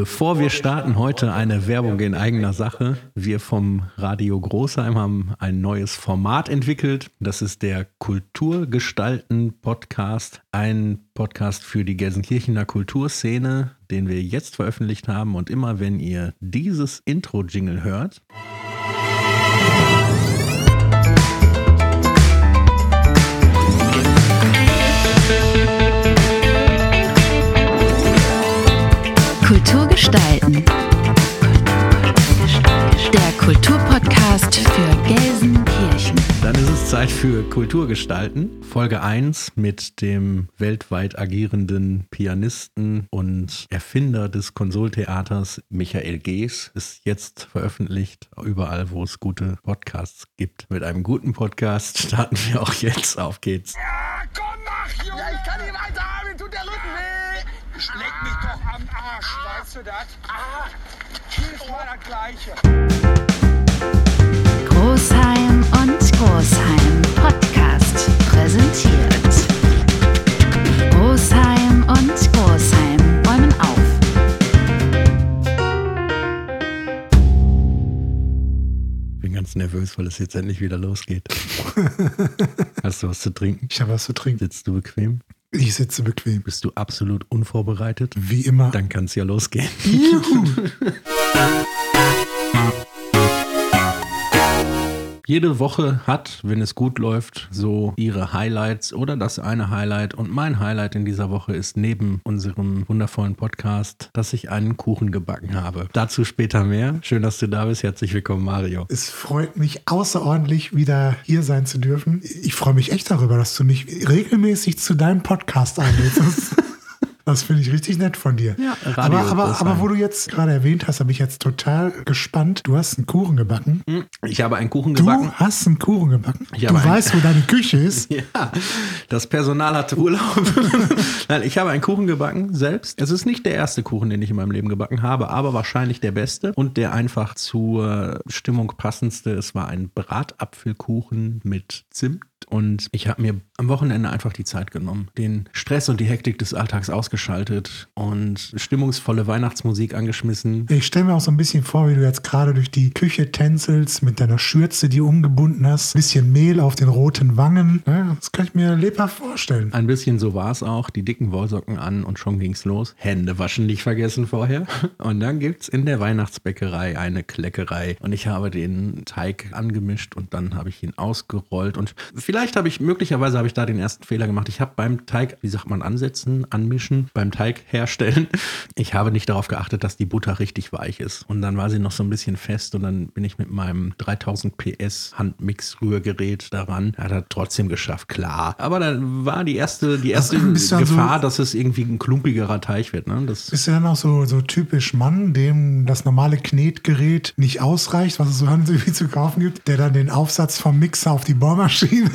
Bevor wir starten, heute eine Werbung in eigener Sache. Wir vom Radio Großheim haben ein neues Format entwickelt. Das ist der Kulturgestalten-Podcast. Ein Podcast für die Gelsenkirchener Kulturszene, den wir jetzt veröffentlicht haben. Und immer wenn ihr dieses Intro-Jingle hört, Kultur gestalten. Der Kulturpodcast für Gelsenkirchen. Dann ist es Zeit für Kulturgestalten. Folge 1 mit dem weltweit agierenden Pianisten und Erfinder des Konsoltheaters Michael Gees ist jetzt veröffentlicht, überall wo es gute Podcasts gibt. Mit einem guten Podcast starten wir auch jetzt. Auf geht's. Ja, komm, mach, Junge! Ja, ich kann nicht weiter haben, mir tut der Rücken weh! Leck mich doch am Arsch, weißt du das? Ah, jedes Mal das Gleiche. Großheim und Großheim Podcast präsentiert. Großheim und Großheim räumen auf. Bin ganz nervös, weil es jetzt endlich wieder losgeht. Hast du was zu trinken? Ich habe was zu trinken. Sitzt du bequem? Ich sitze bequem. Bist du absolut unvorbereitet? Wie immer. Dann kann es ja losgehen. Jede Woche hat, wenn es gut läuft, so ihre Highlights oder das eine Highlight. Und mein Highlight in dieser Woche ist neben unserem wundervollen Podcast, dass ich einen Kuchen gebacken habe. Dazu später mehr. Schön, dass du da bist. Herzlich willkommen, Mario. Es freut mich außerordentlich, wieder hier sein zu dürfen. Ich freue mich echt darüber, dass du mich regelmäßig zu deinem Podcast einlädst. Das finde ich richtig nett von dir. Ja, aber, aber, aber wo du jetzt gerade erwähnt hast, habe ich jetzt total gespannt. Du hast einen Kuchen gebacken. Ich habe einen Kuchen Du gebacken. hast einen Kuchen gebacken. Ich du weißt, wo deine Küche ist. Ja, das Personal hatte Urlaub. Nein, ich habe einen Kuchen gebacken selbst. Es ist nicht der erste Kuchen, den ich in meinem Leben gebacken habe, aber wahrscheinlich der beste und der einfach zur Stimmung passendste. Es war ein Bratapfelkuchen mit Zimt. Und ich habe mir am Wochenende einfach die Zeit genommen, den Stress und die Hektik des Alltags ausgeschaltet und stimmungsvolle Weihnachtsmusik angeschmissen. Ich stelle mir auch so ein bisschen vor, wie du jetzt gerade durch die Küche tänzelst mit deiner Schürze, die umgebunden hast. Bisschen Mehl auf den roten Wangen. Ja, das kann ich mir lebhaft vorstellen. Ein bisschen so war es auch. Die dicken Wollsocken an und schon ging's los. Hände waschen nicht vergessen vorher. Und dann gibt's in der Weihnachtsbäckerei eine Kleckerei. Und ich habe den Teig angemischt und dann habe ich ihn ausgerollt. Und vielleicht habe ich, möglicherweise habe ich da den ersten Fehler gemacht. Ich habe beim Teig, wie sagt man, ansetzen, anmischen, beim Teig herstellen. Ich habe nicht darauf geachtet, dass die Butter richtig weich ist. Und dann war sie noch so ein bisschen fest und dann bin ich mit meinem 3000 PS Handmix-Rührgerät daran. Hat er trotzdem geschafft, klar. Aber dann war die erste, die erste du dann so- Gefahr, dass es irgendwie ein klumpigerer Teig wird. Ne? Das, Bist du dann auch so, so typisch Mann, dem das normale Knetgerät nicht ausreicht, was es so irgendwie zu kaufen gibt, der dann den Aufsatz vom Mixer auf die Bohrmaschine.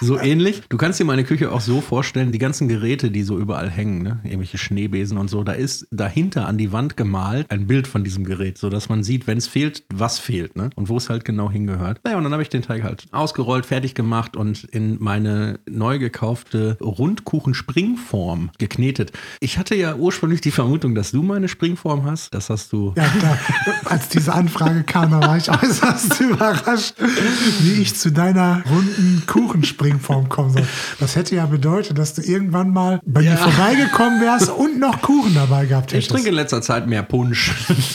So ähnlich. Du kannst dir meine Küche auch so vorstellen, die ganzen Geräte, die so überall hängen, ne? irgendwelche Schneebesen und so, da ist dahinter an die Wand gemalt ein Bild von diesem Gerät, sodass man sieht, wenn es fehlt, was fehlt ne? und wo es halt genau hingehört. Naja, und dann habe ich den Teig halt ausgerollt, fertig gemacht und in meine neu gekaufte Rundkuchen-Springform geknetet. Ich hatte ja ursprünglich die Vermutung, dass du meine Springform hast. Das hast du ja, da, als diese Anfrage kam, da war ich äußerst überrascht, wie ich zu deiner runden Kuchenspringform kommen soll. Das hätte ja bedeutet, dass du irgendwann mal bei Ja. mir vorbeigekommen wärst und noch Kuchen dabei gehabt hättest. Ich trinke in letzter Zeit mehr Punsch.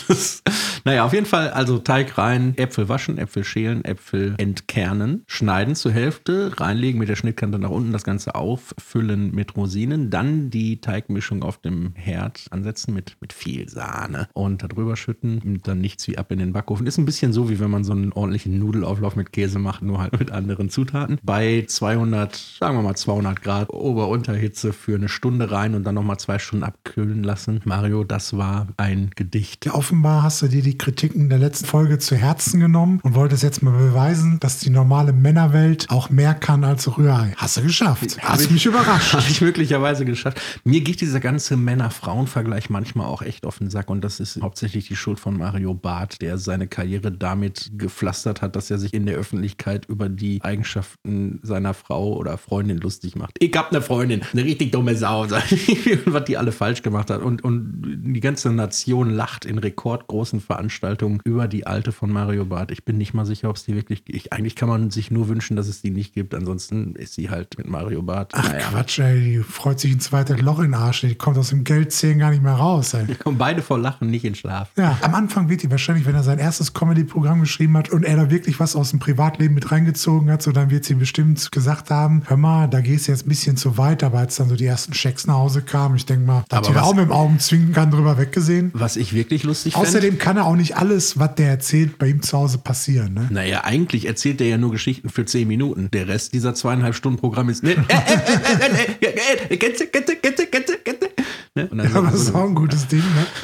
Das, naja, auf jeden Fall, also Teig rein, Äpfel waschen, Äpfel schälen, Äpfel entkernen, schneiden zur Hälfte, reinlegen mit der Schnittkante nach unten, das Ganze auffüllen mit Rosinen, dann die Teigmischung auf dem Herd ansetzen mit, mit viel Sahne und darüber schütten und dann nichts wie ab in den Backofen. Ist ein bisschen so, wie wenn man so einen ordentlichen Nudelauflauf mit Käse macht, nur halt mit anderen Zutaten. Bei 200, sagen wir mal 200 Grad Ober-Unterhitze für eine Stunde rein und dann nochmal zwei Stunden abkühlen lassen. Mario, das war ein Gedicht. Ja, offenbar hast du dir die Kritiken der letzten Folge zu Herzen genommen und wolltest jetzt mal beweisen, dass die normale Männerwelt auch mehr kann als Rührei. Hast du geschafft. Hast ich- mich überrascht. Habe ich möglicherweise geschafft. Mir geht dieser ganze Männer-Frauen-Vergleich manchmal auch echt auf den Sack und das ist hauptsächlich die Schuld von Mario Barth, der seine Karriere damit gepflastert hat, dass er sich in der Öffentlichkeit über die Eigenschaften seiner Frau oder Freundin lustig macht. Ich hab eine Freundin, eine richtig dumme Sau, was die alle falsch gemacht hat und, und die ganze Nation lacht in rekordgroßen Veranstaltungen über die alte von Mario Barth. Ich bin nicht mal sicher, ob es die wirklich ich, Eigentlich kann man sich nur wünschen, dass es die nicht gibt. Ansonsten ist sie halt mit Mario Barth. Ach Quatsch, ey, die freut sich ein zweites Loch in den Arsch. Die kommt aus dem Geldzählen gar nicht mehr raus, ey. kommen beide vor Lachen nicht in Schlaf. Ja, am Anfang wird die wahrscheinlich, wenn er sein erstes Comedy-Programm geschrieben hat und er da wirklich was aus dem Privatleben mit reingezogen hat, so dann wird sie bestimmt gesagt haben, hör mal, da gehst du jetzt ein bisschen zu weit, aber als dann so die ersten Schecks nach Hause kamen, ich denke mal, da hat was- auch mit dem Augenzwinkern drüber weggesehen. Was ich wirklich lustig finde. Außerdem kann er auch nicht alles, was der erzählt, bei ihm zu Hause passieren. Ne? Naja, eigentlich erzählt er ja nur Geschichten für zehn Minuten. Der Rest dieser zweieinhalb Stunden Programm ist. Ne? Und dann Aber das ist auch ein gutes Ding.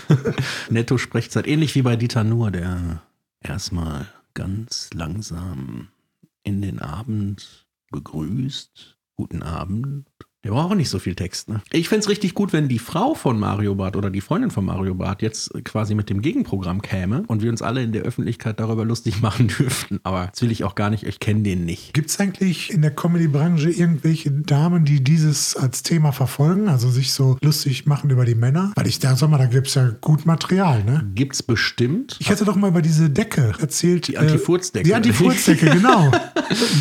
Ne? Netto-Sprechzeit, ähnlich wie bei Dieter Nuhr, der erstmal ganz langsam in den Abend begrüßt. Guten Abend. Der braucht auch nicht so viel Text. Ne? Ich find's richtig gut, wenn die Frau von Mario Barth oder die Freundin von Mario Barth jetzt quasi mit dem Gegenprogramm käme und wir uns alle in der Öffentlichkeit darüber lustig machen dürften. Aber das will ich auch gar nicht, ich kenne den nicht. Gibt es eigentlich in der Comedy-Branche irgendwelche Damen, die dieses als Thema verfolgen, also sich so lustig machen über die Männer? Weil ich da, sag mal, da gibt es ja gut Material, ne? Gibt's bestimmt. Ich hatte doch mal über diese Decke erzählt. Die Antifurzdecke. Äh, die Antifurzdecke, genau.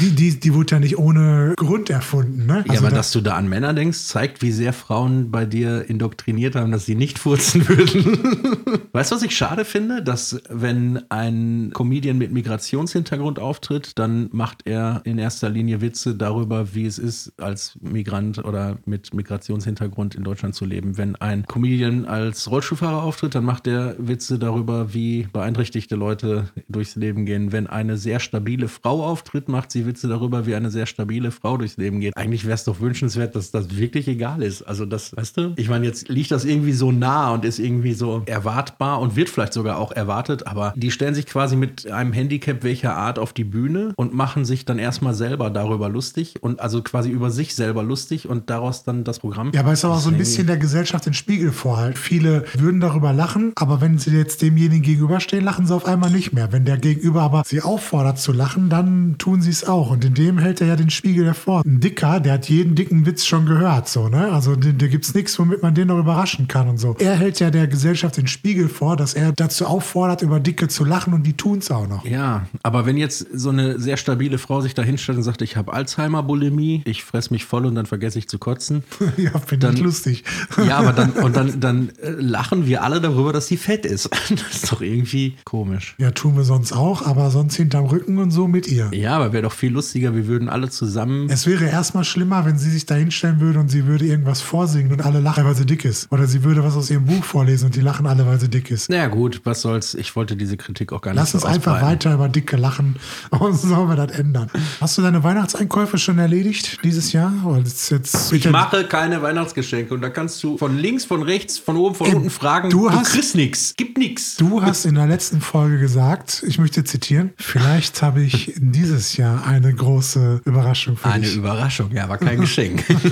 Die, die, die wurde ja nicht ohne Grund erfunden, ne? ja, Also aber da- dass du da an Männer denkst, zeigt, wie sehr Frauen bei dir indoktriniert haben, dass sie nicht furzen würden. weißt du, was ich schade finde? Dass, wenn ein Comedian mit Migrationshintergrund auftritt, dann macht er in erster Linie Witze darüber, wie es ist, als Migrant oder mit Migrationshintergrund in Deutschland zu leben. Wenn ein Comedian als Rollstuhlfahrer auftritt, dann macht er Witze darüber, wie beeinträchtigte Leute durchs Leben gehen. Wenn eine sehr stabile Frau auftritt, macht sie Witze darüber, wie eine sehr stabile Frau durchs Leben geht. Eigentlich wäre es doch wünschenswert, dass das wirklich egal ist. Also das, weißt du? Ich meine, jetzt liegt das irgendwie so nah und ist irgendwie so erwartbar und wird vielleicht sogar auch erwartet, aber die stellen sich quasi mit einem Handicap welcher Art auf die Bühne und machen sich dann erstmal selber darüber lustig und also quasi über sich selber lustig und daraus dann das Programm. Ja, aber es ist auch so ein bisschen der Gesellschaft den Spiegel vorhalten. Viele würden darüber lachen, aber wenn sie jetzt demjenigen gegenüberstehen, lachen sie auf einmal nicht mehr. Wenn der Gegenüber aber sie auffordert zu lachen, dann tun sie es auch. Und in dem hält er ja den Spiegel hervor. Ein Dicker, der hat jeden dicken Witz schon gehört, so, ne? Also da da gibt's nichts, womit man den noch überraschen kann und so. Er hält ja der Gesellschaft den Spiegel vor, dass er dazu auffordert, über Dicke zu lachen und die tun's auch noch. Ja, aber wenn jetzt so eine sehr stabile Frau sich da hinstellt und sagt, ich habe Alzheimer-Bulimie, ich fress mich voll und dann vergesse ich zu kotzen. ja, finde ich lustig. Ja, aber dann, und dann, dann äh, lachen wir alle darüber, dass sie fett ist. Das ist doch irgendwie komisch. Ja, tun wir sonst auch, aber sonst hinterm Rücken und so mit ihr. Ja, aber wäre doch viel lustiger, wir würden alle zusammen. Es wäre erstmal schlimmer, wenn sie sich da hinstellen würde und sie würde irgendwas vorsingen und alle lachen, weil sie dick ist. Oder sie würde was aus ihrem Buch vorlesen und die lachen alle, weil sie dick ist. Naja, gut, was soll's. Ich wollte diese Kritik auch gar nicht Lass uns einfach ausbreiten. weiter über Dicke lachen und so sollen wir das ändern. Hast du deine Weihnachtseinkäufe schon erledigt dieses Jahr? Oder ist jetzt Ich mache keine Weihnachtsgeschenke und da kannst du von links, von rechts, von oben, von Ey, unten fragen. du hast- kriegst nix. Gibt nix. Du hast in der letzten Folge gesagt, ich möchte zitieren, vielleicht habe ich dieses Jahr eine große Überraschung für Eine dich. Überraschung, ja, aber kein Geschenk.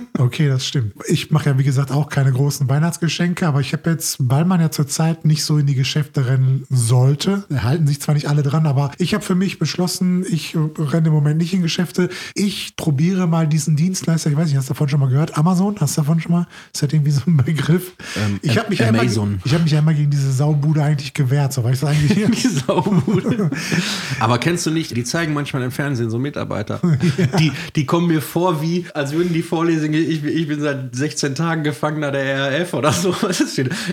Okay, das stimmt. Ich mache ja, wie gesagt, auch keine großen Weihnachtsgeschenke, aber ich habe jetzt, weil man ja zurzeit nicht so in die Geschäfte rennen sollte, halten sich zwar nicht alle dran, aber ich habe für mich beschlossen, ich renne im Moment nicht in Geschäfte. Ich probiere mal diesen Dienstleister, ich weiß nicht, hast du davon schon mal gehört? Amazon, hast du davon schon mal? Ist das irgendwie so ein Begriff? Ähm, ich habe mich, ja Amazon. ich hab mich ja immer gegen diese Saubude eigentlich gewehrt, so weil ich das eigentlich Die Saubude. Aber kennst du nicht, die zeigen manchmal im Fernsehen so Mitarbeiter. Die, die kommen mir vor wie, als würden die vorlesen, ich, ich bin seit 16 Tagen Gefangener der RAF oder so.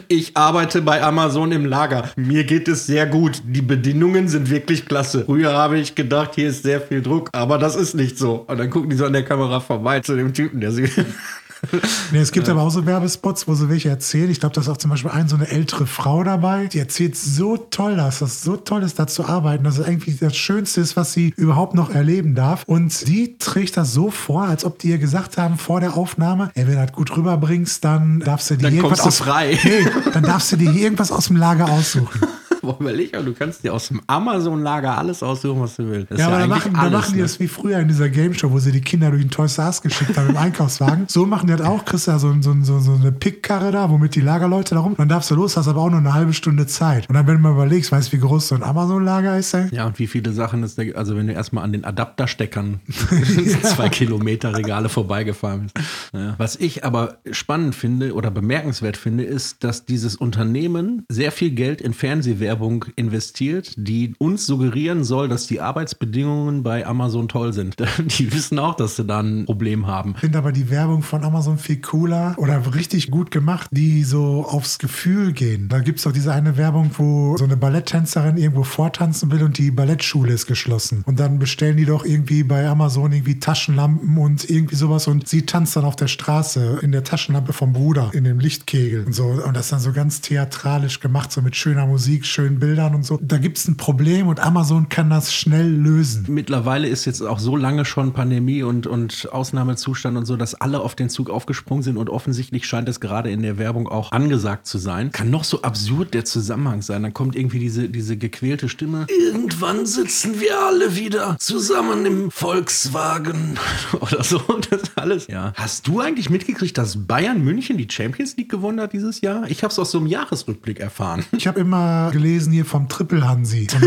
Ich arbeite bei Amazon im Lager. Mir geht es sehr gut. Die Bedingungen sind wirklich klasse. Früher habe ich gedacht, hier ist sehr viel Druck, aber das ist nicht so. Und dann gucken die so an der Kamera vorbei zu dem Typen, der sie. Nee, es gibt aber auch so Werbespots, wo sie welche erzählen. Ich glaube, da ist auch zum Beispiel ein, so eine ältere Frau dabei, die erzählt so toll, dass das so toll ist, da zu arbeiten, dass es eigentlich das Schönste ist, was sie überhaupt noch erleben darf. Und die trägt das so vor, als ob die ihr gesagt haben vor der Aufnahme, ey, wenn du das gut rüberbringst, dann darfst du dir Dann irgendwas du aus, frei. Nee, dann darfst du dir irgendwas aus dem Lager aussuchen. Boah, überleg mal, du kannst dir aus dem Amazon-Lager alles aussuchen, was du willst. Das Ja, aber da eigentlich machen, da alles, machen die ne? das wie früher in dieser Game Show, wo sie die Kinder durch den Toys R Us geschickt haben im Einkaufswagen. So machen die das auch. Kriegst du ja so, so, so, so eine Pickkarre da, womit die Lagerleute da rum. Dann darfst du los, hast aber auch nur eine halbe Stunde Zeit. Und dann, wenn du mal überlegst, weißt du, wie groß so ein Amazon-Lager ist, ey? Ja, und wie viele Sachen ist der, also wenn du erstmal an den Adaptersteckern zwei Kilometer Regale vorbeigefahren bist. Ja. Was ich aber spannend finde oder bemerkenswert finde, ist, dass dieses Unternehmen sehr viel Geld in Fernsehwerbung investiert, die uns suggerieren soll, dass die Arbeitsbedingungen bei Amazon toll sind. Die wissen auch, dass sie da ein Problem haben. Ich finde aber die Werbung von Amazon viel cooler oder richtig gut gemacht, die so aufs Gefühl gehen. Da gibt es doch diese eine Werbung, wo so eine Balletttänzerin irgendwo vortanzen will und die Ballettschule ist geschlossen. Und dann bestellen die doch irgendwie bei Amazon irgendwie Taschenlampen und irgendwie sowas und sie tanzt dann auf der Straße in der Taschenlampe vom Bruder in dem Lichtkegel und so. Und das dann so ganz theatralisch gemacht, so mit schöner Musik, schönen Bildern und so. Da gibt es ein Problem und Amazon kann das schnell lösen. Mittlerweile ist jetzt auch so lange schon Pandemie und, und Ausnahmezustand und so, dass alle auf den Zug aufgesprungen sind und offensichtlich scheint es gerade in der Werbung auch angesagt zu sein. Kann noch so absurd der Zusammenhang sein. Dann kommt irgendwie diese, diese gequälte Stimme. Irgendwann sitzen wir alle wieder zusammen im Volkswagen oder so. Das alles. Ja. Hast du eigentlich mitgekriegt, dass Bayern München die Champions League gewonnen hat dieses Jahr? Ich habe es aus so einem Jahresrückblick erfahren. Ich habe immer gelesen hier vom Triple Hansi.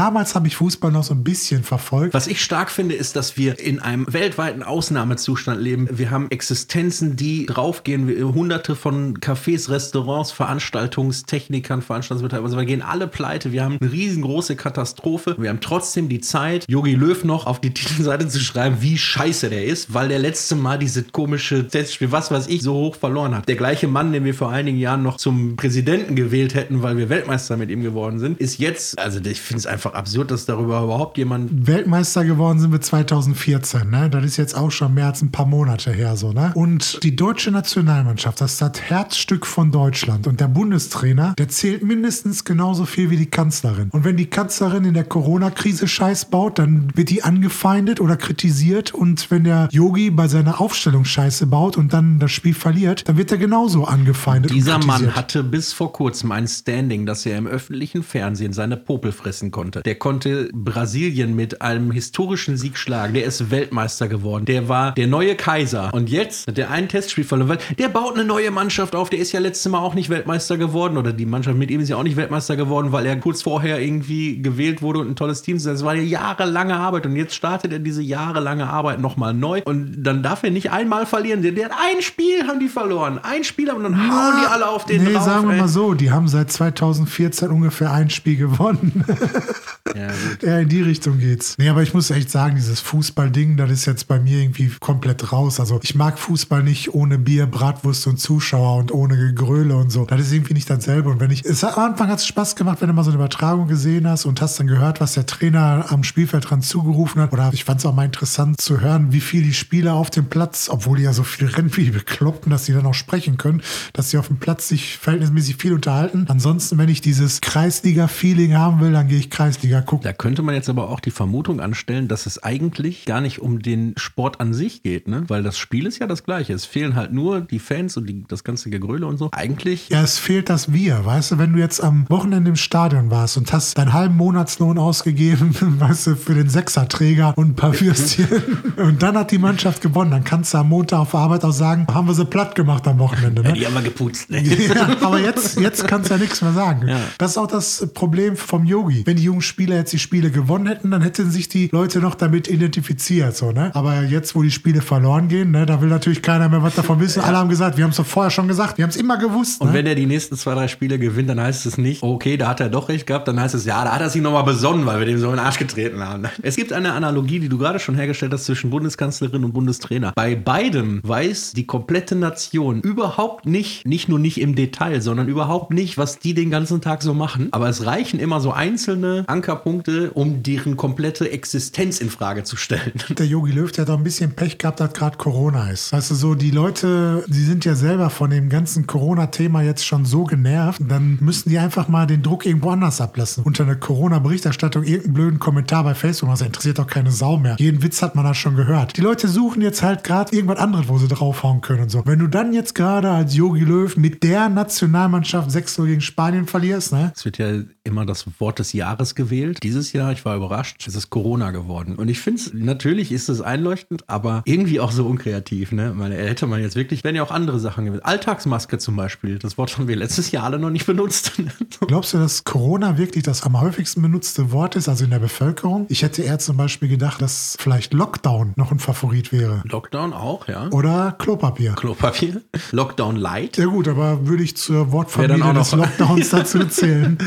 Damals habe ich Fußball noch so ein bisschen verfolgt. Was ich stark finde, ist, dass wir in einem weltweiten Ausnahmezustand leben. Wir haben Existenzen, die draufgehen. Hunderte von Cafés, Restaurants, Veranstaltungstechnikern, Veranstaltungsbetreibern. Also wir gehen alle pleite. Wir haben eine riesengroße Katastrophe. Wir haben trotzdem die Zeit, Yogi Löw noch auf die Titelseite zu schreiben, wie scheiße der ist, weil der letzte Mal diese komische Testspiel, was weiß ich, so hoch verloren hat. Der gleiche Mann, den wir vor einigen Jahren noch zum Präsidenten gewählt hätten, weil wir Weltmeister mit ihm geworden sind, ist jetzt, also ich finde es einfach absurd, dass darüber überhaupt jemand Weltmeister geworden sind wir 2014, ne? Das ist jetzt auch schon mehr als ein paar Monate her, so, ne? Und die deutsche Nationalmannschaft, das ist das Herzstück von Deutschland. Und der Bundestrainer, der zählt mindestens genauso viel wie die Kanzlerin. Und wenn die Kanzlerin in der Corona-Krise Scheiß baut, dann wird die angefeindet oder kritisiert. Und wenn der Yogi bei seiner Aufstellung Scheiße baut und dann das Spiel verliert, dann wird er genauso angefeindet. Dieser. Mann hatte bis vor kurzem ein Standing, dass er im öffentlichen Fernsehen seine Popel fressen konnte. Der konnte Brasilien mit einem historischen Sieg schlagen. Der ist Weltmeister geworden. Der war der neue Kaiser. Und jetzt hat der ein Testspiel verloren. Weil Der baut eine neue Mannschaft auf. Der ist ja letztes Mal auch nicht Weltmeister geworden. Oder die Mannschaft mit ihm ist ja auch nicht Weltmeister geworden, weil er kurz vorher irgendwie gewählt wurde und ein tolles Team. Das war eine jahrelange Arbeit. Und jetzt startet er diese jahrelange Arbeit nochmal neu. Und dann darf er nicht einmal verlieren. Der, der hat ein Spiel, haben die verloren. Ein Spiel, und dann hauen die alle auf den Nee, drauf. sagen wir ey. mal so, die haben seit 2014 ungefähr ein Spiel gewonnen. Ja, gut. Ja, in die Richtung geht's. Nee, aber ich muss echt sagen, dieses Fußballding, das ist jetzt bei mir irgendwie komplett raus. Also ich mag Fußball nicht ohne Bier, Bratwurst und Zuschauer und ohne Gegröle und so. Das ist irgendwie nicht dasselbe. Und wenn ich, es hat, am Anfang hat es Spaß gemacht, wenn du mal so eine Übertragung gesehen hast und hast dann gehört, was der Trainer am Spielfeldrand zugerufen hat. Oder ich fand es auch mal interessant zu hören, wie viel die Spieler auf dem Platz, obwohl die ja so viel rennen wie die Bekloppten, dass die dann auch sprechen können, dass sie auf dem Platz sich verhältnismäßig viel unterhalten. Ansonsten, wenn ich dieses Kreisliga-Feeling haben will, dann gehe ich Kreisliga gucken. Da könnte man jetzt aber auch die Vermutung anstellen, dass es eigentlich gar nicht um den Sport an sich geht, ne? Weil das Spiel ist ja das gleiche. Es fehlen halt nur die Fans und die, das ganze Gegröle und so. Eigentlich. Ja, es fehlt das Wir. Weißt du, wenn du jetzt am Wochenende im Stadion warst und hast deinen halben Monatslohn ausgegeben, weißt du, für den Sechserträger und ein paar Würstchen und dann hat die Mannschaft gewonnen, dann kannst du am Montag auf der Arbeit auch sagen, haben wir sie platt gemacht am Wochenende. Ne? Die haben wir geputzt. Ne? Ja, aber jetzt, jetzt kannst du ja nichts mehr sagen. Ja. Das ist auch das Problem vom Yogi. Wenn die jungen Spieler jetzt die Spiele gewonnen hätten, dann hätten sich die Leute noch damit identifiziert. So, ne? Aber jetzt, wo die Spiele verloren gehen, ne, da will natürlich keiner mehr was davon wissen. Alle haben gesagt, wir haben es doch vorher schon gesagt, wir haben es immer gewusst. Und ne? wenn er die nächsten zwei, drei Spiele gewinnt, dann heißt es nicht, okay, da hat er doch recht gehabt, dann heißt es, ja, da hat er sich nochmal besonnen, weil wir dem so in den Arsch getreten haben. Es gibt eine Analogie, die du gerade schon hergestellt hast zwischen Bundeskanzlerin und Bundestrainer. Bei beidem weiß die komplette Nation überhaupt nicht, nicht nur nicht im Detail, sondern überhaupt nicht, was die den ganzen Tag so machen. Aber es reichen immer so einzelne Ankerpunkte, um deren komplette Existenz in Frage zu stellen. Der Yogi Löw, der hat auch ein bisschen Pech gehabt, dass gerade Corona ist. Weißt du, so die Leute, die sind ja selber von dem ganzen Corona-Thema jetzt schon so genervt, dann müssen die einfach mal den Druck irgendwo anders ablassen. Unter einer Corona-Berichterstattung irgendeinen blöden Kommentar bei Facebook, das interessiert doch keine Sau mehr. Jeden Witz hat man da schon gehört. Die Leute suchen jetzt halt gerade irgendwas anderes, wo sie draufhauen können und so. Wenn du dann jetzt gerade als Yogi Löw mit der Nationalmannschaft 6 gegen Spanien verlierst, ne? Es wird ja immer das Wort des Jahres gewählt. Dieses Jahr, ich war überrascht, es ist Corona geworden. Und ich finde es, natürlich ist es einleuchtend, aber irgendwie auch so unkreativ. Ne? Meine, hätte man jetzt wirklich, wenn ja auch andere Sachen gewesen. Alltagsmaske zum Beispiel, das Wort haben wir letztes Jahr alle noch nicht benutzt. Glaubst du, dass Corona wirklich das am häufigsten benutzte Wort ist, also in der Bevölkerung? Ich hätte eher zum Beispiel gedacht, dass vielleicht Lockdown noch ein Favorit wäre. Lockdown auch, ja. Oder Klopapier. Klopapier. Lockdown Light. Ja gut, aber würde ich zur Wortfamilie des Lockdowns dazu zählen.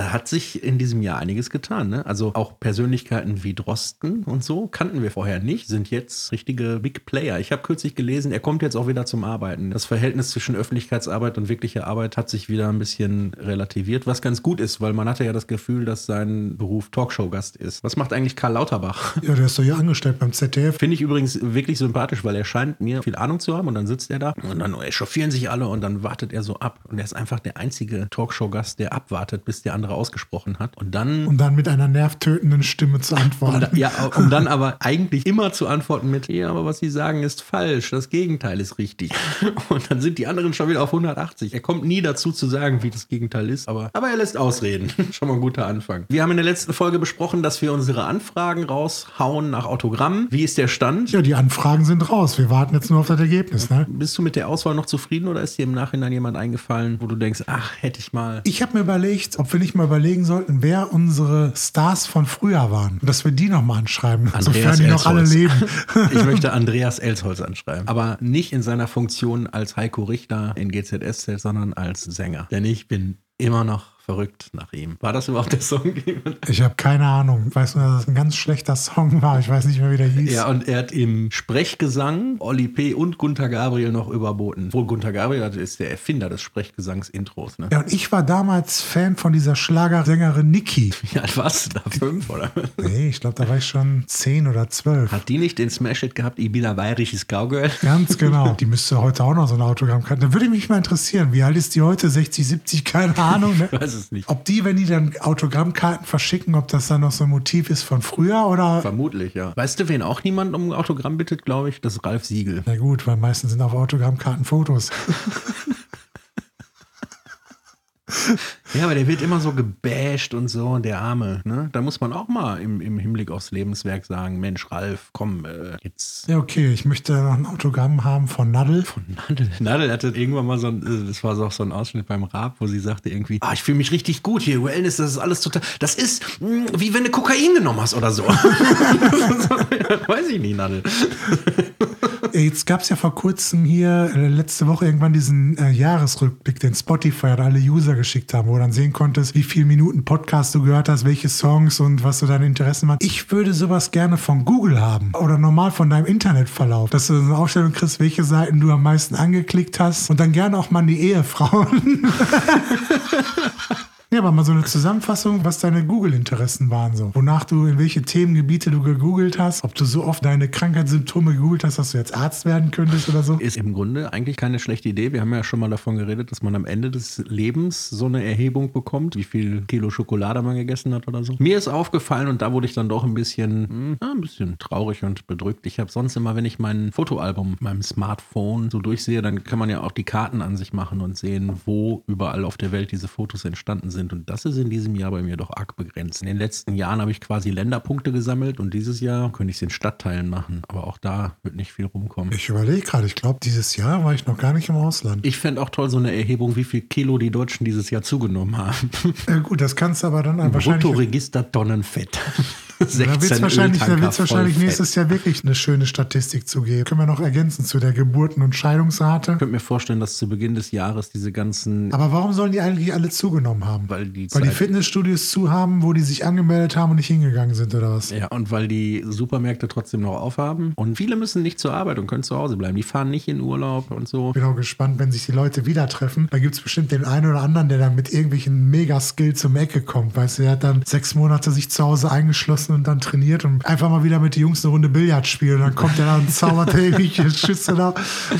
Da hat sich in diesem Jahr einiges getan. Ne? Also auch Persönlichkeiten wie Drosten und so kannten wir vorher nicht, sind jetzt richtige Big Player. Ich habe kürzlich gelesen, er kommt jetzt auch wieder zum Arbeiten. Das Verhältnis zwischen Öffentlichkeitsarbeit und wirklicher Arbeit hat sich wieder ein bisschen relativiert, was ganz gut ist, weil man hatte ja das Gefühl, dass sein Beruf Talkshow-Gast ist. Was macht eigentlich Karl Lauterbach? Ja, der ist doch hier angestellt beim ZDF. Finde ich übrigens wirklich sympathisch, weil er scheint mir viel Ahnung zu haben und dann sitzt er da und dann echauffieren sich alle und dann wartet er so ab. Und er ist einfach der einzige Talkshow-Gast, der abwartet, bis der andere ausgesprochen hat. Und dann Um dann mit einer nervtötenden Stimme zu antworten. ja, um dann aber eigentlich immer zu antworten mit, ja, aber was Sie sagen ist falsch, das Gegenteil ist richtig. Und dann sind die anderen schon wieder auf 180. Er kommt nie dazu zu sagen, wie das Gegenteil ist, aber, aber er lässt ausreden. schon mal ein guter Anfang. Wir haben in der letzten Folge besprochen, dass wir unsere Anfragen raushauen nach Autogramm. Wie ist der Stand? Ja, die Anfragen sind raus. Wir warten jetzt nur auf das Ergebnis. Ne? Bist du mit der Auswahl noch zufrieden oder ist dir im Nachhinein jemand eingefallen, wo du denkst, ach, hätte ich mal. Ich habe mir überlegt, ob wir nicht mal überlegen sollten, wer unsere Stars von früher waren. Und dass wir die noch mal anschreiben, sofern die noch alle leben. Ich möchte Andreas Elsholz anschreiben. Aber nicht in seiner Funktion als Heiko Richter in GZSZ, sondern als Sänger. Denn ich bin immer noch verrückt nach ihm. War das überhaupt der Song? Ich habe keine Ahnung. Ich weiß nur, dass es ein ganz schlechter Song war. Ich weiß nicht mehr, wie der hieß. Ja, und er hat im Sprechgesang Oli P. und Gunther Gabriel noch überboten. Wohl Gunther Gabriel ist der Erfinder des Sprechgesangs-Intros. Ne? Ja, und ich war damals Fan von dieser Schlagersängerin Niki. Ja, warst du da? Fünf, oder? Nee, ich glaube, da war ich schon zehn oder zwölf. Hat die nicht den Smash-Hit gehabt, ich bin ein bayerisches Cowgirl? Ganz genau. Die müsste heute auch noch so eine Autogrammkarte. Da würde mich mal interessieren, wie alt ist die heute? 60, 70, keine Ahnung. Ne? Ich weiß es nicht. Ob die, wenn die dann Autogrammkarten verschicken, ob das dann noch so ein Motiv ist von früher oder. Vermutlich, ja. Weißt du, wen auch niemand um ein Autogramm bittet, glaube ich? Das ist Ralf Siegel. Na gut, weil meistens sind auf Autogrammkarten Fotos. Ja, aber der wird immer so gebasht und so, der Arme. Ne? Da muss man auch mal im, im Hinblick aufs Lebenswerk sagen, Mensch, Ralf, komm, äh, jetzt. Ja, okay, ich möchte noch ein Autogramm haben von Nadel. Nadel, Nadel hatte irgendwann mal so ein, äh, das war so auch so ein Ausschnitt beim Raab, wo sie sagte irgendwie, ah, ich fühle mich richtig gut hier, Wellness, das ist alles total, das ist mh, wie wenn du Kokain genommen hast oder so. Weiß ich nicht, Nadel. Jetzt gab es ja vor kurzem hier, äh, letzte Woche irgendwann diesen äh, Jahresrückblick, den Spotify an alle User geschickt haben, wo du dann sehen konntest, wie viele Minuten Podcast du gehört hast, welche Songs und was so deine Interessen waren. Ich würde sowas gerne von Google haben oder normal von deinem Internetverlauf, dass du so eine Aufstellung kriegst, welche Seiten du am meisten angeklickt hast und dann gerne auch mal die Ehefrauen. Ja, aber mal so eine Zusammenfassung, was deine Google-Interessen waren, so. Wonach du, in welche Themengebiete du gegoogelt hast, ob du so oft deine Krankheitssymptome gegoogelt hast, dass du jetzt Arzt werden könntest oder so. Ist im Grunde eigentlich keine schlechte Idee. Wir haben ja schon mal davon geredet, dass man am Ende des Lebens so eine Erhebung bekommt, wie viel Kilo Schokolade man gegessen hat oder so. Mir ist aufgefallen und da wurde ich dann doch ein bisschen, ja, ein bisschen traurig und bedrückt. Ich habe sonst immer, wenn ich mein Fotoalbum mit meinem Smartphone so durchsehe, dann kann man ja auch die Karten an sich machen und sehen, wo überall auf der Welt diese Fotos entstanden sind. Und das ist in diesem Jahr bei mir doch arg begrenzt. In den letzten Jahren habe ich quasi Länderpunkte gesammelt und dieses Jahr könnte ich es in Stadtteilen machen. Aber auch da wird nicht viel rumkommen. Ich überlege gerade, ich glaube, dieses Jahr war ich noch gar nicht im Ausland. Ich fände auch toll so eine Erhebung, wie viel Kilo die Deutschen dieses Jahr zugenommen haben. Ja, gut, das kannst du aber dann wahrscheinlich. Bruttoregister Tonnen Fett. Da wird 16 es wahrscheinlich, da wird's wahrscheinlich nächstes Jahr wirklich eine schöne Statistik zu geben. Können wir noch ergänzen zu der Geburten- und Scheidungsrate. Ich könnte mir vorstellen, dass zu Beginn des Jahres diese ganzen, Aber warum sollen die eigentlich alle zugenommen haben? weil die Weil die Fitnessstudios zu haben, wo die sich angemeldet haben und nicht hingegangen sind oder was? ja, und weil die Supermärkte trotzdem noch aufhaben. Und viele müssen nicht zur Arbeit und können zu Hause bleiben. Die fahren nicht in Urlaub und so. bin auch gespannt, wenn sich die Leute wieder treffen. Da gibt es bestimmt den einen oder anderen, der dann mit irgendwelchen Mega-Skills um Ecke kommt. Weißt du, der hat dann sechs Monate sich zu Hause eingeschlossen und dann trainiert und einfach mal wieder mit den Jungs eine Runde Billard spielen. Und dann kommt der da und zaubert irgendwelche Schüsse da.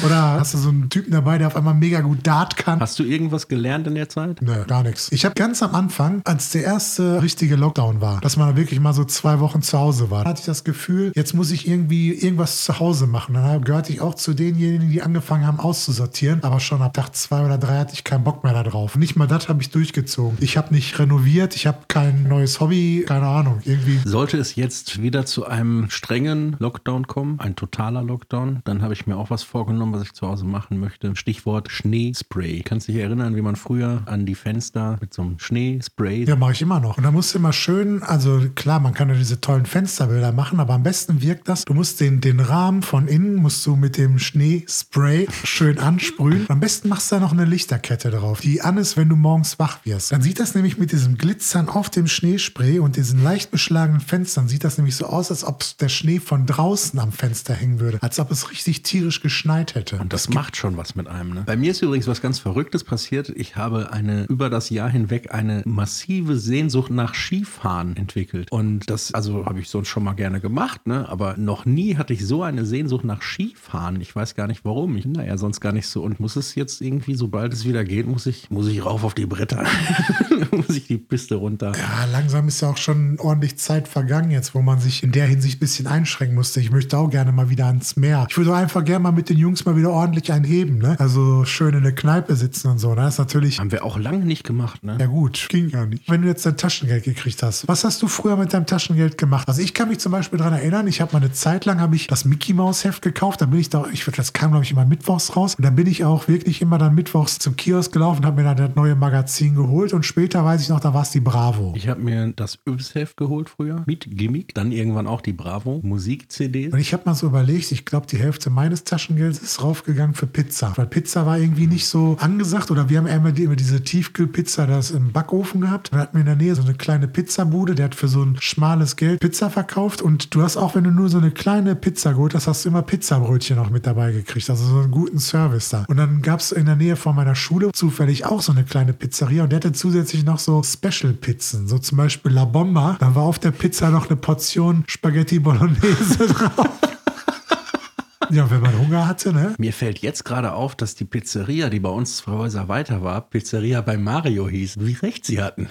Oder hast du so einen Typen dabei, der auf einmal mega gut Dart kann. Hast du irgendwas gelernt in der Zeit? Nö, gar nichts. Ich habe ganz am Anfang, als der erste richtige Lockdown war, dass man wirklich mal so zwei Wochen zu Hause war, hatte ich das Gefühl, jetzt muss ich irgendwie irgendwas zu Hause machen. Dann gehörte ich auch zu denjenigen, die angefangen haben auszusortieren. Aber schon ab Tag zwei oder drei hatte ich keinen Bock mehr darauf. Nicht mal das habe ich durchgezogen. Ich habe nicht renoviert, ich habe kein neues Hobby, keine Ahnung. Irgendwie Sollte es jetzt wieder zu einem strengen Lockdown kommen, ein totaler Lockdown, dann habe ich mir auch was vorgenommen, was ich zu Hause machen möchte. Stichwort Schneespray. Kannst du dich erinnern, wie man früher an die Fenster mit so einem Schneespray Ja, mache ich immer noch. Und da musst du immer schön, also klar, man kann ja diese tollen Fensterbilder machen, aber am besten wirkt das, du musst den, den Rahmen von innen, musst du mit dem Schneespray schön ansprühen. Und am besten machst du da noch eine Lichterkette drauf, die an ist, wenn du morgens wach wirst. Dann sieht das nämlich mit diesem Glitzern auf dem Schneespray und diesen leicht beschlagenen Fenstern, sieht das nämlich so aus, als ob der Schnee von draußen am Fenster hängen würde. Als ob es richtig tierisch geschneit hätte. Und das macht schon was mit einem. Ne? Bei mir ist übrigens was ganz Verrücktes passiert. Ich habe eine über das Jahr hinweg eine massive Sehnsucht nach Skifahren entwickelt. Und das, also habe ich sonst schon mal gerne gemacht, ne? Aber noch nie hatte ich so eine Sehnsucht nach Skifahren. Ich weiß gar nicht warum. Ich bin da ja sonst gar nicht so. Und muss es jetzt irgendwie, sobald es wieder geht, muss ich, muss ich rauf auf die Bretter. muss ich die Piste runter. Ja, langsam ist ja auch schon ordentlich Zeit vergangen jetzt, wo man sich in der Hinsicht ein bisschen einschränken musste. Ich möchte auch gerne mal wieder ans Meer. Ich würde auch einfach gerne mal mit den Jungs mal wieder ordentlich einheben, ne? Also schön in der Kneipe sitzen und so. ne? Das ist natürlich, Haben wir auch lange nicht gemacht, ne? ja gut, ging ja nicht. Wenn du jetzt dein Taschengeld gekriegt hast, was hast du früher mit deinem Taschengeld gemacht? Also ich kann mich zum Beispiel daran erinnern, ich habe mal eine Zeit lang habe ich das Mickey Maus Heft gekauft. Da bin ich da, ich das kam glaube ich immer mittwochs raus. Und dann bin ich auch wirklich immer dann mittwochs zum Kiosk gelaufen, habe mir dann das neue Magazin geholt. Und später weiß ich noch, da war es die Bravo. Ich habe mir das Yves-Heft geholt früher mit Gimmick, dann irgendwann auch die Bravo Musik-CD. Und ich habe mal so überlegt, ich glaube, die Hälfte meines Taschengelds ist raufgegangen für Pizza. Weil Pizza war irgendwie nicht so angesagt. Oder wir haben immer, die, immer diese Tiefkühlpizza das im Backofen gehabt. Da hatten wir in der Nähe so eine kleine Pizzabude. Der hat für so ein schmales Geld Pizza verkauft. Und du hast auch, wenn du nur so eine kleine Pizza geholt hast, hast du immer Pizzabrötchen noch mit dabei gekriegt. Also so einen guten Service da. Und dann gab es in der Nähe von meiner Schule zufällig auch so eine kleine Pizzeria. Und der hatte zusätzlich noch so Special-Pizzen. So zum Beispiel La Bomba. Dann war auf der Pizza noch eine Portion Spaghetti Bolognese drauf. Ja, wenn man Hunger hatte, ne? Mir fällt jetzt gerade auf, dass die Pizzeria, die bei uns zwei Häuser weiter war, Pizzeria bei Mario hieß. Wie recht sie hatten.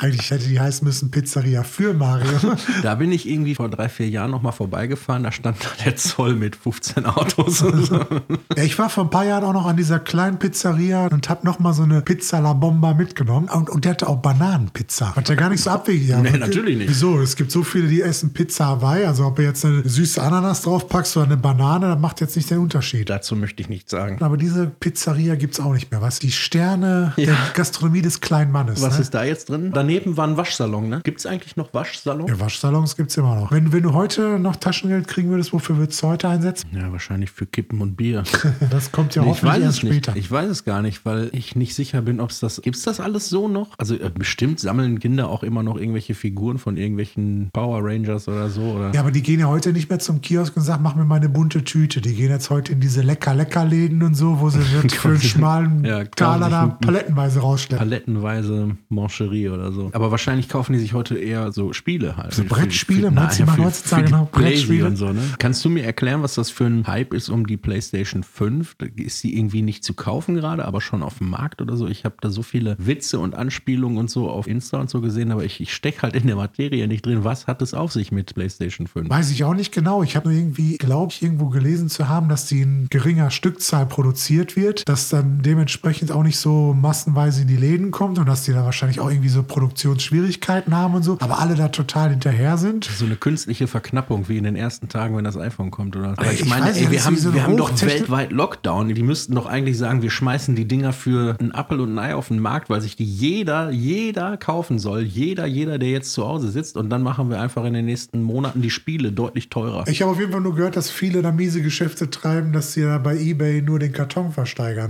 Eigentlich hätte die heißen müssen Pizzeria für Mario. Da bin ich irgendwie vor drei, vier Jahren nochmal vorbeigefahren. Da stand da der Zoll mit 15 Autos. So. ja, ich war vor ein paar Jahren auch noch an dieser kleinen Pizzeria und hab noch mal so eine Pizza La Bomba mitgenommen. Und, und der hatte auch Bananenpizza. Was ja gar nicht so abwegig. Nee, natürlich nicht. Wieso? Es gibt so viele, die essen Pizza Hawaii. Also ob du jetzt eine süße Ananas draufpackst oder eine Banane, das macht jetzt nicht den Unterschied. Dazu möchte ich nichts sagen. Aber diese Pizzeria gibt's auch nicht mehr. Was? Die Sterne der Gastronomie des kleinen Mannes. Was ne? ist da jetzt drin? Daneben war ein Waschsalon, ne? Gibt es eigentlich noch Waschsalon? Ja, Waschsalons gibt's immer noch. Wenn, wenn du heute noch Taschengeld kriegen würdest, wofür würdest du heute einsetzen? Ja, wahrscheinlich für Kippen und Bier. Das kommt ja Nee, ich hoffentlich weiß erst es nicht. später. Ich weiß es gar nicht, weil ich nicht sicher bin, ob es das. Gibt es das alles so noch? Also äh, bestimmt sammeln Kinder auch immer noch irgendwelche Figuren von irgendwelchen Power Rangers oder so. Oder? Ja, aber die gehen ja heute nicht mehr zum Kiosk und sagen, mach mir mal eine bunte Tüte. Die gehen jetzt heute in diese Lecker-Lecker-Läden und so, wo sie für einen schmalen Ja, Taler da palettenweise rausstellen. Palettenweise Mancherie oder so. Aber wahrscheinlich kaufen die sich heute eher so Spiele halt. So Für- Brettspiele? für- heutzutage Playsee Brettspiele? Und so, ne? Kannst du mir erklären, was das für ein Hype ist um die PlayStation 5? Ist die irgendwie nicht zu kaufen gerade, aber schon auf dem Markt oder so? Ich habe da so viele Witze und Anspielungen und so auf Insta und so gesehen, aber ich, ich stecke halt in der Materie nicht drin. Was hat es auf sich mit PlayStation 5? Weiß ich auch nicht genau. Ich habe nur irgendwie, glaube ich, irgendwo gelesen zu haben, dass die in geringer Stückzahl produziert wird, dass dann dementsprechend auch nicht so massenweise in die Läden kommt und dass die dann wahrscheinlich auch irgendwie so Produktionsschwierigkeiten haben und so, aber alle da total hinterher sind. So eine künstliche Verknappung wie in den ersten Tagen, wenn das iPhone kommt, oder? Aber Ich ich meine, ey, wir haben, so wir haben doch weltweit Lockdown. Die müssten doch eigentlich sagen, wir schmeißen die Dinger für einen Apfel und ein Ei auf den Markt, weil sich die jeder, jeder kaufen soll. Jeder, jeder, der jetzt zu Hause sitzt. Und dann machen wir einfach in den nächsten Monaten die Spiele deutlich teurer. Ich habe auf jeden Fall nur gehört, dass viele da miese Geschäfte treiben, dass sie da bei Ebay nur den Karton versteigern.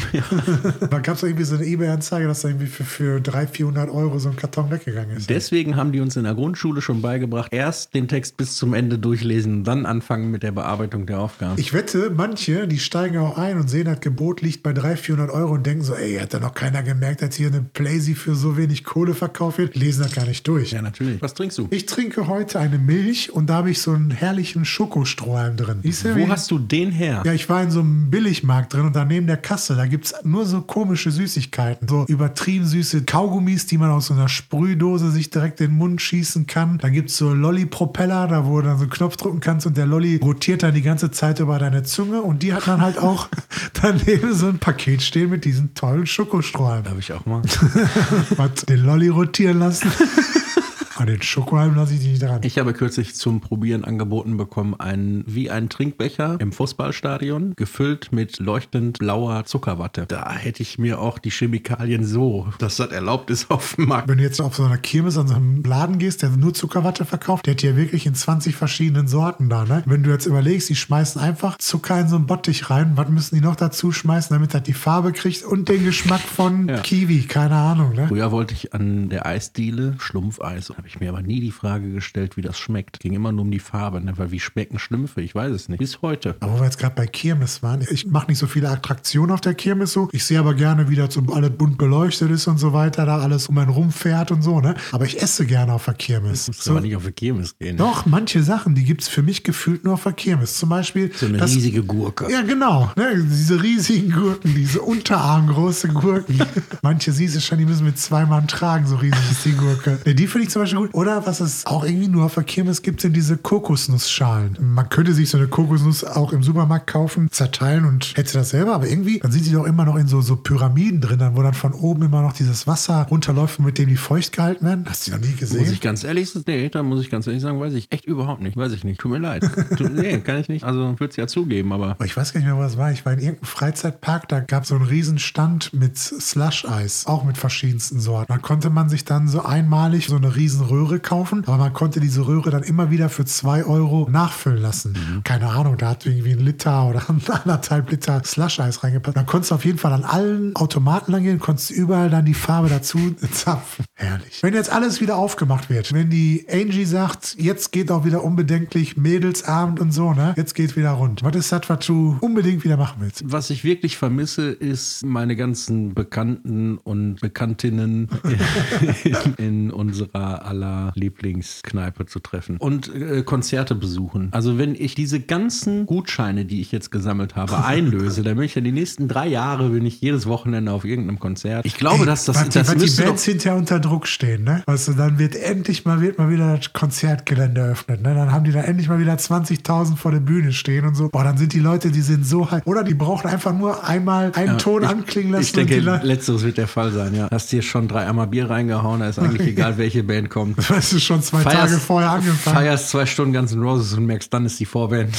da gab es irgendwie so eine Ebay-Anzeige, dass da irgendwie für, für 300, 400 Euro so ein Karton weggegangen ist. Deswegen haben die uns in der Grundschule schon beigebracht, erst den Text bis zum Ende durchlesen, dann anfangen mit der Bearbeitung der Aufgaben. Ich wette, manche, die steigen auch ein und sehen, das Gebot liegt bei 300, 400 Euro und denken so, ey, hat da noch keiner gemerkt, dass hier eine Playsee für so wenig Kohle verkauft wird? Lesen das gar nicht durch. ja, natürlich. Was trinkst du? Ich trinke heute eine Milch und da habe ich so einen herrlichen Schokostrohhalm drin. Wo wie- hast du den her? Ja, ich war in so einem Billigmarkt drin und da neben der Kasse, da gibt es nur so komische Süßigkeiten. So übertrieben süße Kaugummis, die man aus so einer Sprühdose sich direkt in den Mund schießen kann. Dann gibt es so Lolli-Propeller, da wo du dann so einen Knopf drücken kannst und der Lolli rotiert dann die ganze Zeit über deine Zunge und die hat dann halt auch daneben so ein Paket stehen mit diesen tollen Schokostrohhalm. Habe ich auch mal. Was, den Lolli rotieren lassen? An den Schokohalm lasse ich dich dran. Ich habe kürzlich zum Probieren angeboten bekommen, einen, wie ein Trinkbecher im Fußballstadion, gefüllt mit leuchtend blauer Zuckerwatte. Da hätte ich mir auch die Chemikalien so, dass das erlaubt ist, auf dem Markt. Wenn du jetzt auf so einer Kirmes an so einem Laden gehst, der nur Zuckerwatte verkauft, der hat ja wirklich in 20 verschiedenen Sorten da, ne? Wenn du jetzt überlegst, die schmeißen einfach Zucker in so einen Bottich rein, was müssen die noch dazu schmeißen, damit das die Farbe kriegt und den Geschmack von Ja. Kiwi, keine Ahnung, ne? Früher wollte ich an der Eisdiele Schlumpfeis. Habe ich mir aber nie die Frage gestellt, wie das schmeckt. Ging immer nur um die Farbe, ne? weil wie schmecken Schlümpfe? Ich weiß es nicht. Bis heute. Aber wo wir jetzt gerade bei Kirmes waren, ich mache nicht so viele Attraktionen auf der Kirmes so. Ich sehe aber gerne, wie das so alles bunt beleuchtet ist und so weiter, da alles um einen rumfährt und so, ne? Aber ich esse gerne auf der Kirmes. Muss So, aber nicht auf die Kirmes gehen. doch, manche Sachen, die gibt es für mich gefühlt nur auf der Kirmes. Zum Beispiel So eine das- riesige Gurke. Ja, genau. Ne, diese riesigen Gurken, diese unterarmgroße Gurken. Manche siehst du schon, die müssen mit zwei Mann tragen, so riesig ist die Gurke. Ne, die finde ich zum Beispiel gut. Oder was es auch irgendwie nur auf der Kirmes gibt, sind diese Kokosnussschalen. Man könnte sich so eine Kokosnuss auch im Supermarkt kaufen, zerteilen und hätte das selber, aber irgendwie, dann sind die doch immer noch in so, so Pyramiden drin, dann, wo dann von oben immer noch dieses Wasser runterläuft, mit dem die feucht gehalten werden. Hast du die noch nie gesehen? Muss ich ganz ehrlich sagen, nee, da muss ich ganz ehrlich sagen, weiß ich echt überhaupt nicht. Weiß ich nicht. Tut mir leid. Tu, nee, kann ich nicht. Also, ich würde es ja zugeben, aber ich weiß gar nicht mehr, was es war. Ich war in irgendeinem Freizeitpark, da gab es so einen riesen Stand mit Slush-Eis, auch mit verschiedensten Sorten. Da konnte man sich dann so einmalig so eine riesen Röhre kaufen, aber man konnte diese Röhre dann immer wieder für zwei Euro nachfüllen lassen. Keine Ahnung, da hat irgendwie ein Liter oder anderthalb Liter Slush-Eis reingepasst. Dann konntest du auf jeden Fall an allen Automaten lang gehen, konntest überall dann die Farbe dazu zapfen. Herrlich. Wenn jetzt alles wieder aufgemacht wird, wenn die Angie sagt, jetzt geht auch wieder unbedenklich Mädelsabend und so, ne? Jetzt geht wieder rund. Was ist das, was du unbedingt wieder machen willst? was ich wirklich vermisse, ist meine ganzen Bekannten und Bekanntinnen in, in unserer aller Lieblingskneipe zu treffen und äh, Konzerte besuchen. Also wenn ich diese ganzen Gutscheine, die ich jetzt gesammelt habe, einlöse, dann bin ich ja die nächsten drei Jahre bin ich jedes Wochenende auf irgendeinem Konzert. Ich glaube, dass das, was, die- das was die Bands hinterher unter Druck stehen, ne? Weißt du, dann wird endlich mal, wird mal wieder das Konzertgelände eröffnet, ne? Dann haben die da endlich mal wieder 20.000 vor der Bühne stehen und so. Boah, dann sind die Leute, die sind so halt, oder die brauchen einfach nur einmal einen Ton ich, anklingen lassen Ich denke, letzteres wird der Fall sein, ja. Hast dir schon drei Eimer Bier reingehauen, da ist eigentlich egal, welche Band kommt. weißt du, schon zwei Tage vorher angefangen. Feierst zwei Stunden Guns N' Roses und merkst, dann ist die Vorband.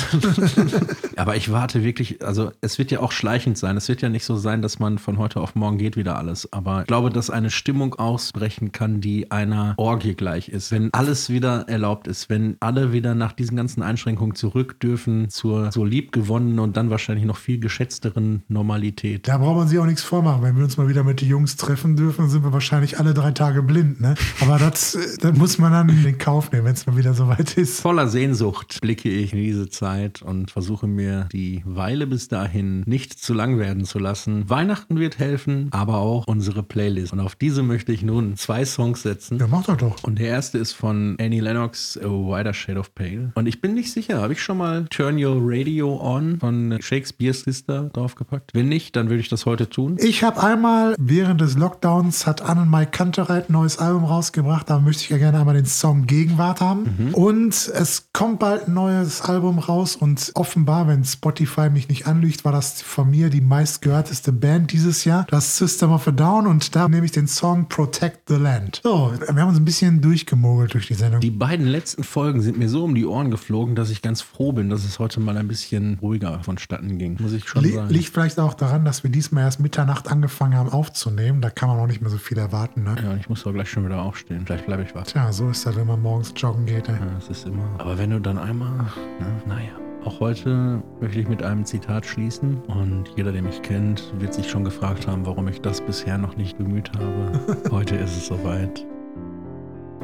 Aber ich warte wirklich, also es wird ja auch schleichend sein. Es wird ja nicht so sein, dass man von heute auf morgen geht wieder alles. Aber ich glaube, dass eine Stimmung ausbrechen kann, die einer Orgie gleich ist. Wenn alles wieder erlaubt ist, wenn alle wieder nach diesen ganzen Einschränkungen zurück dürfen zur so liebgewonnenen und dann wahrscheinlich noch viel geschätzteren Normalität. Da braucht man sich auch nichts vormachen. Wenn wir uns mal wieder mit den Jungs treffen dürfen, sind wir wahrscheinlich alle drei Tage blind. Ne? Aber das, äh, das muss man dann in den Kauf nehmen, wenn es mal wieder soweit ist. Voller Sehnsucht blicke ich in diese Zeit und versuche mir die Weile bis dahin nicht zu lang werden zu lassen. Weihnachten wird helfen, aber auch unsere Playlist. Und auf diese möchte ich nun zwei Songs setzen. Ja, mach doch doch. Und der erste ist von Annie Lennox, A Wider Shade of Pale. Und ich bin nicht sicher, habe ich schon mal Turn Your Radio On von Shakespeare's Sister draufgepackt? Wenn nicht, dann würde ich das heute tun. Ich habe einmal während des Lockdowns hat Annenmai Kantereit ein neues Album rausgebracht. Da möchte ich ja gerne einmal den Song Gegenwart haben. Und es kommt bald ein neues Album raus und offenbar, wenn Spotify mich nicht anlügt, war das von mir die meistgehörteste Band dieses Jahr. Das System of a Down und da nehme ich den Song Protect the Land. So, wir haben uns ein bisschen durchgemogelt durch die Sendung. Die beiden letzten Folgen sind mir so um die Ohren geflogen, dass ich ganz froh bin, dass es heute mal ein bisschen ruhiger vonstatten ging, muss ich schon Li sagen. liegt vielleicht auch daran, dass wir diesmal erst Mitternacht angefangen haben aufzunehmen. Da kann man auch nicht mehr so viel erwarten. Ne? ja, und ich muss doch gleich schon wieder aufstehen. Vielleicht bleibe ich wach. Tja, so ist das, wenn man morgens joggen geht. Ey. Ja, das ist immer. Aber wenn du dann einmal, ne, naja. Auch heute möchte ich mit einem Zitat schließen und jeder, der mich kennt, wird sich schon gefragt haben, warum ich das bisher noch nicht bemüht habe. Heute ist es soweit.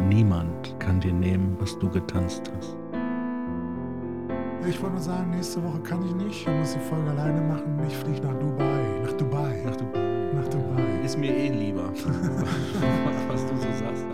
Niemand kann dir nehmen, was du getanzt hast. Ich wollte nur sagen, nächste Woche kann ich nicht. Ich muss die Folge alleine machen. Ich fliege nach Dubai. Nach Dubai. Ach du, Nach Dubai. ist mir eh lieber, was du so sagst.